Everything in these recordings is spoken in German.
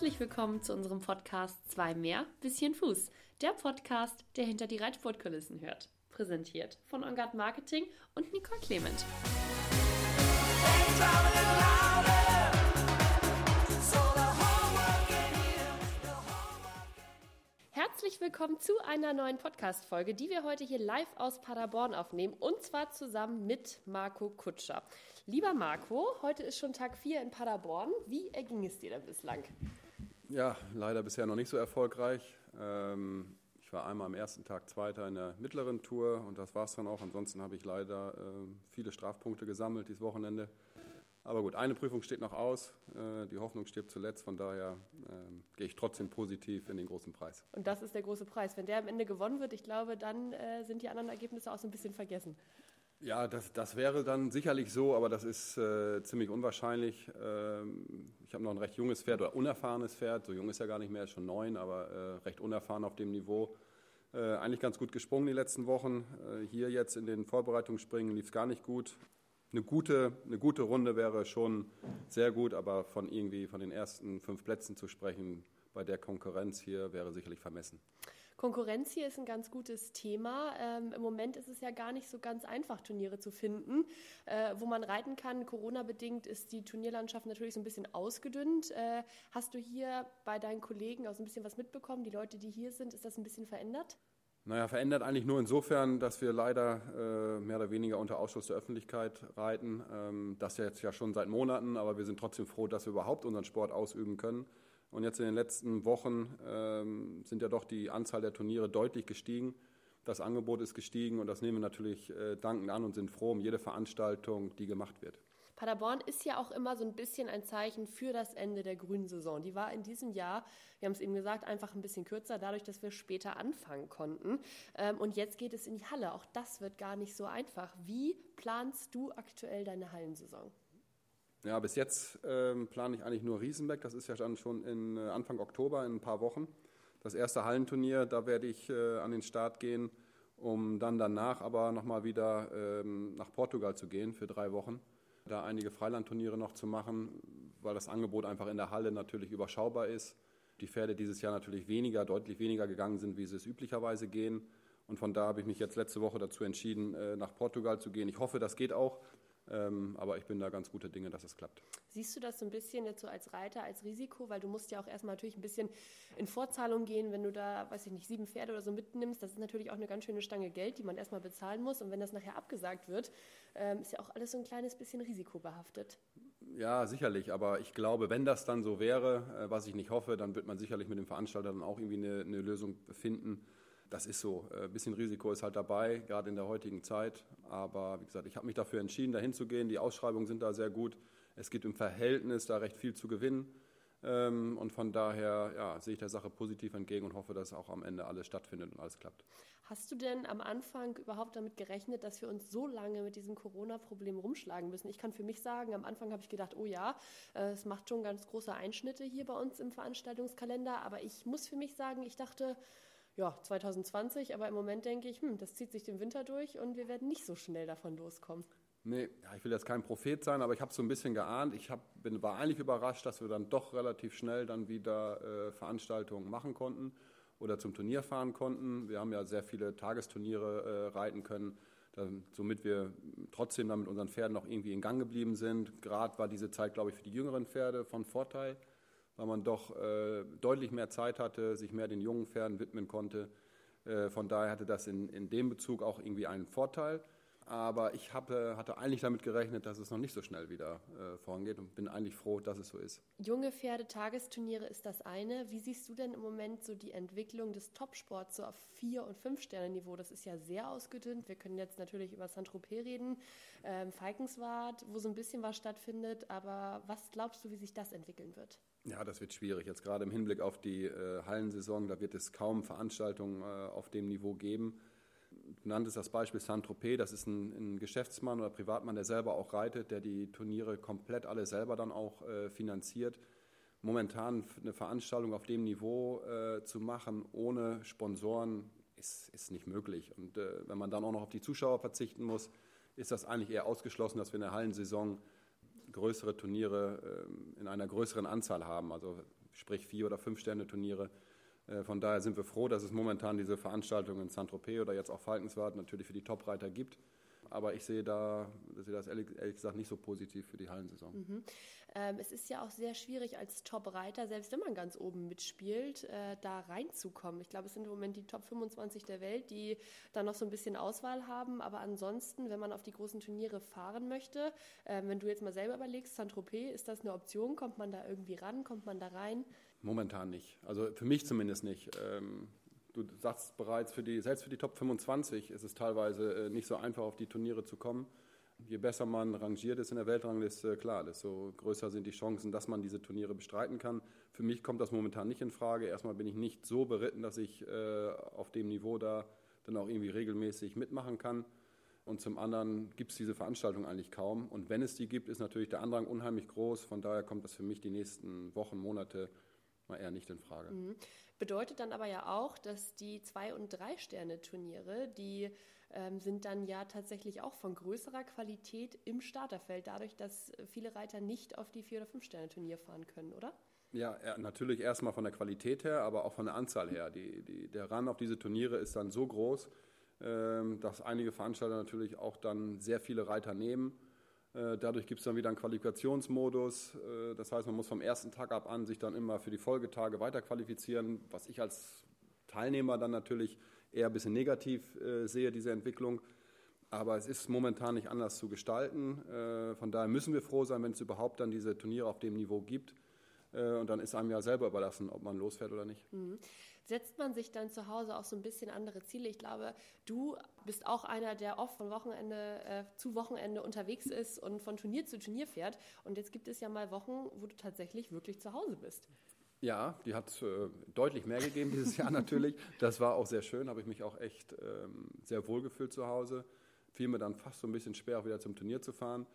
Herzlich willkommen zu unserem Podcast Zwei mehr, bisschen Fuß. Der Podcast, der hinter die Reitsportkulissen hört. Präsentiert von Ongard Marketing und Nicole Clement. Herzlich willkommen zu einer neuen Podcast-Folge, die wir heute hier live aus Paderborn aufnehmen und zwar zusammen mit Marco Kutscher. Lieber Marco, heute ist schon Tag 4 in Paderborn. Wie erging es dir denn bislang? Ja, leider bisher noch nicht so erfolgreich. Ähm, ich war einmal am ersten Tag Zweiter in der mittleren Tour und das war es dann auch. Ansonsten habe ich leider äh, viele Strafpunkte gesammelt dieses Wochenende. Aber gut, eine Prüfung steht noch aus. Äh, die Hoffnung stirbt zuletzt. Von daher ähm, gehe ich trotzdem positiv in den großen Preis. Und das ist der große Preis. Wenn der am Ende gewonnen wird, ich glaube, dann äh, sind die anderen Ergebnisse auch so ein bisschen vergessen. Ja, das, das wäre dann sicherlich so, aber das ist äh, ziemlich unwahrscheinlich. Ähm, ich habe noch ein recht junges Pferd oder unerfahrenes Pferd. So jung ist er gar nicht mehr, ist schon neun, aber äh, recht unerfahren auf dem Niveau. Äh, eigentlich ganz gut gesprungen die letzten Wochen. Äh, hier jetzt in den Vorbereitungsspringen lief es gar nicht gut. Eine gute, eine gute Runde wäre schon sehr gut, aber von irgendwie von den ersten fünf Plätzen zu sprechen bei der Konkurrenz hier wäre sicherlich vermessen. Konkurrenz hier ist ein ganz gutes Thema. Ähm, Im Moment ist es ja gar nicht so ganz einfach, Turniere zu finden, äh, wo man reiten kann. Corona-bedingt ist die Turnierlandschaft natürlich so ein bisschen ausgedünnt. Äh, hast du hier bei deinen Kollegen auch so ein bisschen was mitbekommen? Die Leute, die hier sind, ist das ein bisschen verändert? Naja, verändert eigentlich nur insofern, dass wir leider äh, mehr oder weniger unter Ausschluss der Öffentlichkeit reiten. Ähm, das jetzt ja schon seit Monaten, aber wir sind trotzdem froh, dass wir überhaupt unseren Sport ausüben können. Und jetzt in den letzten Wochen ähm, sind ja doch die Anzahl der Turniere deutlich gestiegen. Das Angebot ist gestiegen und das nehmen wir natürlich äh, dankend an und sind froh um jede Veranstaltung, die gemacht wird. Paderborn ist ja auch immer so ein bisschen ein Zeichen für das Ende der grünen Saison. Die war in diesem Jahr, wir haben es eben gesagt, einfach ein bisschen kürzer, dadurch, dass wir später anfangen konnten. Ähm, und jetzt geht es in die Halle. Auch das wird gar nicht so einfach. Wie planst du aktuell deine Hallensaison? Ja, bis jetzt ähm, plane ich eigentlich nur Riesenbeck. Das ist ja dann schon in äh, Anfang Oktober, in ein paar Wochen. Das erste Hallenturnier, da werde ich äh, an den Start gehen, um dann danach aber nochmal wieder ähm, nach Portugal zu gehen für drei Wochen. Da einige Freilandturniere noch zu machen, weil das Angebot einfach in der Halle natürlich überschaubar ist. Die Pferde dieses Jahr natürlich weniger, deutlich weniger gegangen sind, wie sie es üblicherweise gehen. Und von da habe ich mich jetzt letzte Woche dazu entschieden, äh, nach Portugal zu gehen. Ich hoffe, das geht auch. Ähm, aber ich bin da ganz gute Dinge, dass es klappt. Siehst du das so ein bisschen jetzt so als Reiter, als Risiko? Weil du musst ja auch erstmal natürlich ein bisschen in Vorzahlung gehen, wenn du da, weiß ich nicht, sieben Pferde oder so mitnimmst. Das ist natürlich auch eine ganz schöne Stange Geld, die man erstmal bezahlen muss. Und wenn das nachher abgesagt wird, ähm, ist ja auch alles so ein kleines bisschen risikobehaftet. Ja, sicherlich. Aber ich glaube, wenn das dann so wäre, äh, was ich nicht hoffe, dann wird man sicherlich mit dem Veranstalter dann auch irgendwie eine, eine Lösung finden das ist so. Ein äh, bisschen Risiko ist halt dabei, gerade in der heutigen Zeit. Aber wie gesagt, ich habe mich dafür entschieden, dahin zu gehen. Die Ausschreibungen sind da sehr gut. Es gibt im Verhältnis da recht viel zu gewinnen. Ähm, und von daher ja, sehe ich der Sache positiv entgegen und hoffe, dass auch am Ende alles stattfindet und alles klappt. Hast du denn am Anfang überhaupt damit gerechnet, dass wir uns so lange mit diesem Corona-Problem rumschlagen müssen? Ich kann für mich sagen, am Anfang habe ich gedacht, oh ja, äh, es macht schon ganz große Einschnitte hier bei uns im Veranstaltungskalender. Aber ich muss für mich sagen, ich dachte, ja, 2020, aber im Moment denke ich, hm, das zieht sich den Winter durch und wir werden nicht so schnell davon loskommen. Nee, ja, ich will jetzt kein Prophet sein, aber ich habe so ein bisschen geahnt. Ich hab, bin, war eigentlich überrascht, dass wir dann doch relativ schnell dann wieder äh, Veranstaltungen machen konnten oder zum Turnier fahren konnten. Wir haben ja sehr viele Tagesturniere äh, reiten können, dann, somit wir trotzdem dann mit unseren Pferden noch irgendwie in Gang geblieben sind. Gerade war diese Zeit, glaube ich, für die jüngeren Pferde von Vorteil weil man doch äh, deutlich mehr Zeit hatte, sich mehr den jungen Pferden widmen konnte. Äh, von daher hatte das in, in dem Bezug auch irgendwie einen Vorteil. Aber ich habe, hatte eigentlich damit gerechnet, dass es noch nicht so schnell wieder äh, vorangeht und bin eigentlich froh, dass es so ist. Junge Pferde, Tagesturniere ist das eine. Wie siehst du denn im Moment so die Entwicklung des Topsports so auf Vier- und Fünf-Sterne-Niveau? Das ist ja sehr ausgedünnt. Wir können jetzt natürlich über Saint-Tropez reden, ähm, Falkenswart, wo so ein bisschen was stattfindet. Aber was glaubst du, wie sich das entwickeln wird? Ja, das wird schwierig. Jetzt gerade im Hinblick auf die äh, Hallensaison, da wird es kaum Veranstaltungen äh, auf dem Niveau geben. Nanntest das Beispiel Saint-Tropez, das ist ein, ein, Geschäftsmann oder Privatmann, der selber auch reitet, der die Turniere komplett alle selber dann auch äh, finanziert. Momentan eine Veranstaltung auf dem Niveau äh, zu machen, ohne Sponsoren, ist, ist nicht möglich. Und äh, wenn man dann auch noch auf die Zuschauer verzichten muss, ist das eigentlich eher ausgeschlossen, dass wir in der Hallensaison größere Turniere ähm, in einer größeren Anzahl haben. Also sprich vier oder fünf Sterne Turniere. Äh, von daher sind wir froh, dass es momentan diese Veranstaltungen in Saint-Tropez oder jetzt auch Falkenswart natürlich für die Top-Reiter gibt. Aber ich sehe da, sehe das ehrlich, ehrlich, gesagt nicht so positiv für die Hallensaison. Mhm. Ähm, es ist ja auch sehr schwierig als Top-Reiter, selbst wenn man ganz oben mitspielt, äh, da reinzukommen. Ich glaube, es sind im Moment die Top 25 der Welt, die da noch so ein bisschen Auswahl haben. Aber ansonsten, wenn man auf die großen Turniere fahren möchte, äh, wenn du jetzt mal selber überlegst, Saint-Tropez, ist das eine Option? Kommt man da irgendwie ran? Kommt man da rein? Momentan nicht. Also für mich zumindest nicht. Ähm, du sagst bereits, für die, selbst für die Top 25 ist es teilweise äh, nicht so einfach, auf die Turniere zu kommen. Je besser man rangiert ist in der Weltrangliste, klar, desto größer sind die Chancen, dass man diese Turniere bestreiten kann. Für mich kommt das momentan nicht in Frage. Erstmal bin ich nicht so beritten, dass ich äh, auf dem Niveau da dann auch irgendwie regelmäßig mitmachen kann. Und zum anderen gibt es diese Veranstaltung eigentlich kaum. Und wenn es die gibt, ist natürlich der Andrang unheimlich groß. Von daher kommt das für mich die nächsten Wochen, Monate mal eher nicht in Frage. Mhm. Bedeutet dann aber ja auch, dass die Zwei- und Drei-Sterne-Turniere, die ähm, sind dann ja tatsächlich auch von größerer Qualität im Starterfeld, dadurch, dass viele Reiter nicht auf die Vier- oder Fünf-Sterne-Turnier fahren können, oder? Ja, natürlich erstmal von der Qualität her, aber auch von der Anzahl her. Die, die, der Run auf diese Turniere ist dann so groß, ähm, dass einige Veranstalter natürlich auch dann sehr viele Reiter nehmen dadurch gibt es dann wieder einen Qualifikationsmodus. Äh, das heißt, man muss vom ersten Tag ab an sich dann immer für die Folgetage weiterqualifizieren, was ich als Teilnehmer dann natürlich eher ein bisschen negativ äh, sehe, diese Entwicklung. Aber es ist momentan nicht anders zu gestalten. Von daher müssen wir froh sein, wenn es überhaupt dann diese Turniere auf dem Niveau gibt. Und dann ist einem ja selber überlassen, ob man losfährt oder nicht. Mhm setzt man sich dann zu Hause auch so ein bisschen andere Ziele. Ich glaube, du bist auch einer, der oft von Wochenende äh, zu Wochenende unterwegs ist und von Turnier zu Turnier fährt. Und jetzt gibt es ja mal Wochen, wo du tatsächlich wirklich zu Hause bist. Ja, die hat äh, deutlich mehr gegeben dieses Jahr natürlich. Das war auch sehr schön, habe ich mich auch echt ähm, sehr wohl gefühlt zu Hause. Fiel mir dann fast so ein bisschen schwer, auch wieder zum Turnier zu fahren.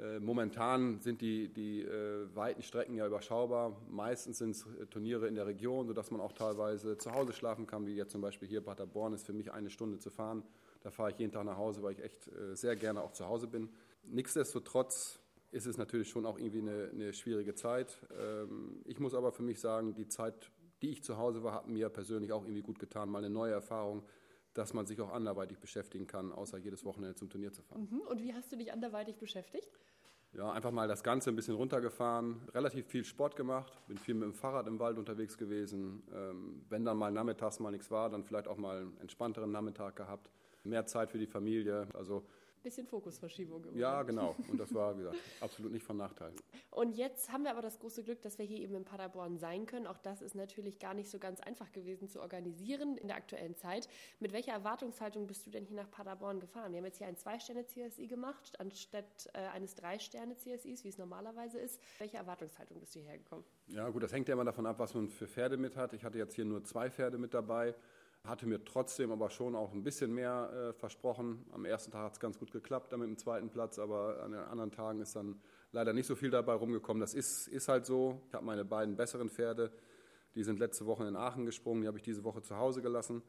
Äh, momentan sind die, die äh, weiten Strecken ja überschaubar. Meistens sind es äh, Turniere in der Region, sodass man auch teilweise zu Hause schlafen kann, wie jetzt zum Beispiel hier Paderborn ist für mich eine Stunde zu fahren. Da fahre ich jeden Tag nach Hause, weil ich echt sehr gerne auch zu Hause bin. Nichtsdestotrotz ist es natürlich schon auch irgendwie eine, eine schwierige Zeit. Ähm, ich muss aber für mich sagen, die Zeit, die ich zu Hause war, hat mir persönlich auch irgendwie gut getan. Mal eine neue Erfahrung dass man sich auch anderweitig beschäftigen kann, außer jedes Wochenende zum Turnier zu fahren. Mhm. Und wie hast du dich anderweitig beschäftigt? Ja, einfach mal das Ganze ein bisschen runtergefahren, relativ viel Sport gemacht, bin viel mit dem Fahrrad im Wald unterwegs gewesen. Ähm, wenn dann mal nachmittags mal nichts war, dann vielleicht auch mal einen entspannteren Nachmittag gehabt, mehr Zeit für die Familie. Also bisschen Fokusverschiebung. Im ja, genau. Und das war, wie gesagt, absolut nicht von Nachteil. Und jetzt haben wir aber das große Glück, dass wir hier eben in Paderborn sein können. Auch das ist natürlich gar nicht so ganz einfach gewesen zu organisieren in der aktuellen Zeit. Mit welcher Erwartungshaltung bist du denn hier nach Paderborn gefahren? Wir haben jetzt hier ein Zwei-Sterne-CSI gemacht, anstatt äh, eines Drei-Sterne-CSIs, wie es normalerweise ist. Welche Erwartungshaltung bist du hierher gekommen? Ja, gut, das hängt ja immer davon ab, was man für Pferde mit hat. Ich hatte jetzt hier nur zwei Pferde mit dabei hatte mir trotzdem aber schon auch ein bisschen mehr äh, versprochen. Am ersten Tag hat es ganz gut geklappt, dann mit dem zweiten Platz, aber an den anderen Tagen ist dann leider nicht so viel dabei rumgekommen. Das ist, ist halt so. Ich habe meine beiden besseren Pferde, die sind letzte Woche in Aachen gesprungen, die habe ich diese Woche zu Hause gelassen.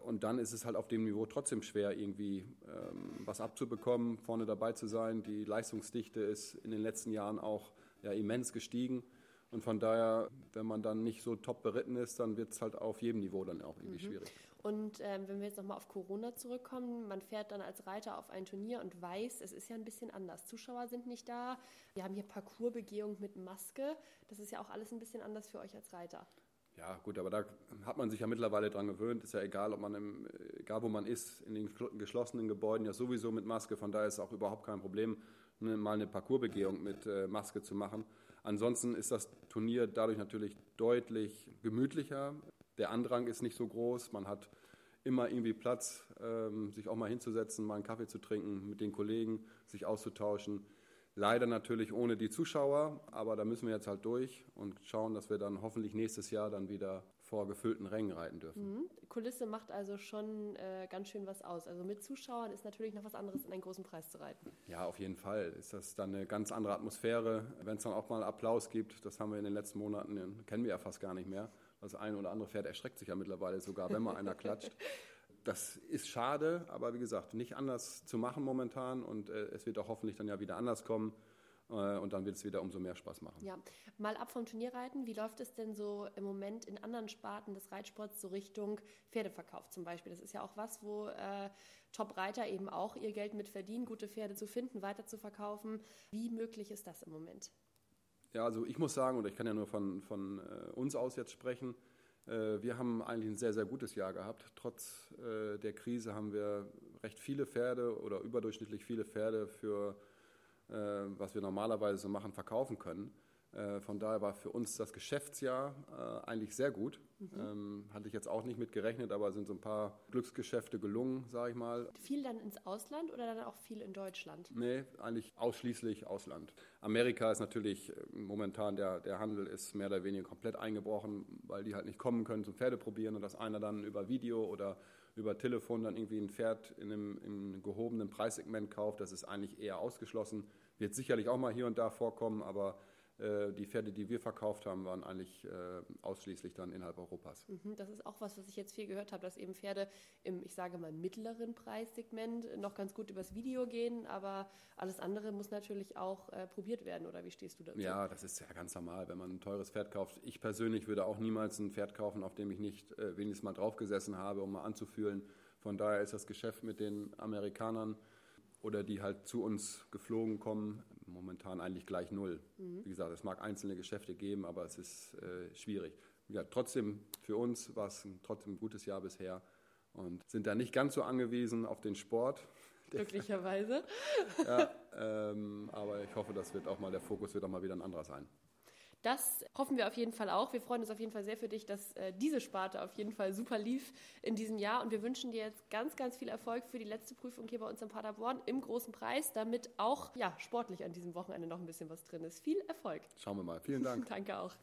Und dann ist es halt auf dem Niveau trotzdem schwer, irgendwie ähm, was abzubekommen, vorne dabei zu sein. Die Leistungsdichte ist in den letzten Jahren auch ja, immens gestiegen. Und von daher, wenn man dann nicht so top beritten ist, dann wird es halt auf jedem Niveau dann auch irgendwie mhm. schwierig. Und ähm, wenn wir jetzt nochmal auf Corona zurückkommen, man fährt dann als Reiter auf ein Turnier und weiß, es ist ja ein bisschen anders. Zuschauer sind nicht da. Wir haben hier Parcoursbegehung mit Maske. Das ist ja auch alles ein bisschen anders für euch als Reiter. Ja, gut, aber da hat man sich ja mittlerweile dran gewöhnt. Ist ja egal, ob man im, egal wo man ist, in den geschlossenen Gebäuden ja sowieso mit Maske. Von daher ist es auch überhaupt kein Problem, mal eine Parcoursbegehung mit äh, Maske zu machen. Ansonsten ist das Turnier dadurch natürlich deutlich gemütlicher. Der Andrang ist nicht so groß. Man hat immer irgendwie Platz, ähm, sich auch mal hinzusetzen, mal einen Kaffee zu trinken, mit den Kollegen sich auszutauschen. Leider natürlich ohne die Zuschauer, aber da müssen wir jetzt halt durch und schauen, dass wir dann hoffentlich nächstes Jahr dann wieder vor gefüllten Rängen reiten dürfen. Mhm. Kulisse macht also schon äh, ganz schön was aus. Also mit Zuschauern ist natürlich noch was anderes, in einen großen Preis zu reiten. Ja, auf jeden Fall ist das dann eine ganz andere Atmosphäre. Wenn es dann auch mal Applaus gibt, das haben wir in den letzten Monaten, kennen wir ja fast gar nicht mehr. Das eine oder andere Pferd erschreckt sich ja mittlerweile sogar, wenn mal einer klatscht. Das ist schade, aber wie gesagt, nicht anders zu machen momentan und äh, es wird auch hoffentlich dann ja wieder anders kommen. Äh, und dann wird es wieder umso mehr Spaß machen. Ja, mal ab vom Turnierreiten. Wie läuft es denn so im Moment in anderen Sparten des Reitsports so Richtung Pferdeverkauf zum Beispiel? Das ist ja auch was, wo äh, Top-Reiter eben auch ihr Geld mit verdienen, gute Pferde zu finden, weiter zu verkaufen. Wie möglich ist das im Moment? Ja, also ich muss sagen, oder ich kann ja nur von, von äh, uns aus jetzt sprechen, wir haben eigentlich ein sehr, sehr gutes Jahr gehabt. Trotz äh, der Krise haben wir recht viele Pferde oder überdurchschnittlich viele Pferde für äh, was wir normalerweise so machen, verkaufen können. Äh, von daher war für uns das Geschäftsjahr äh, eigentlich sehr gut. Mhm. Ähm, hatte ich jetzt auch nicht mit gerechnet, aber sind so ein paar Glücksgeschäfte gelungen, sage ich mal. Viel dann ins Ausland oder dann auch viel in Deutschland? Nee, eigentlich ausschließlich Ausland. Amerika ist natürlich momentan, der, der Handel ist mehr oder weniger komplett eingebrochen, weil die halt nicht kommen können zum Pferdeprobieren und dass einer dann über Video oder über Telefon dann irgendwie ein Pferd in einem, in einem gehobenen Preissegment kauft, das ist eigentlich eher ausgeschlossen. Wird sicherlich auch mal hier und da vorkommen, aber äh, die Pferde, die wir verkauft haben, waren eigentlich äh, ausschließlich dann innerhalb Europas. Mhm, das ist auch was, was ich jetzt viel gehört habe, dass eben Pferde im, ich sage mal, mittleren Preissegment noch ganz gut übers Video gehen, aber alles andere muss natürlich auch äh, probiert werden, oder wie stehst du dazu? Ja, das ist ja ganz normal, wenn man ein teures Pferd kauft. Ich persönlich würde auch niemals ein Pferd kaufen, auf dem ich nicht äh, wenigstens mal draufgesessen habe, um mal anzufühlen. Von daher ist das Geschäft mit den Amerikanern oder die halt zu uns geflogen kommen, momentan eigentlich gleich null. Mhm. Wie gesagt, es mag einzelne Geschäfte geben, aber es ist äh, schwierig. Ja, trotzdem, für uns war es ein, trotzdem ein gutes Jahr bisher und sind da nicht ganz so angewiesen auf den Sport. Glücklicherweise. ja, ähm, aber ich hoffe, das wird auch mal, der Fokus wird auch mal wieder ein anderer sein. Das hoffen wir auf jeden Fall auch. Wir freuen uns auf jeden Fall sehr für dich, dass äh, diese Sparte auf jeden Fall super lief in diesem Jahr. Und wir wünschen dir jetzt ganz, ganz viel Erfolg für die letzte Prüfung hier bei uns in Paderborn im großen Preis, damit auch ja, sportlich an diesem Wochenende noch ein bisschen was drin ist. Viel Erfolg. Schauen wir mal. Vielen Dank. Danke auch.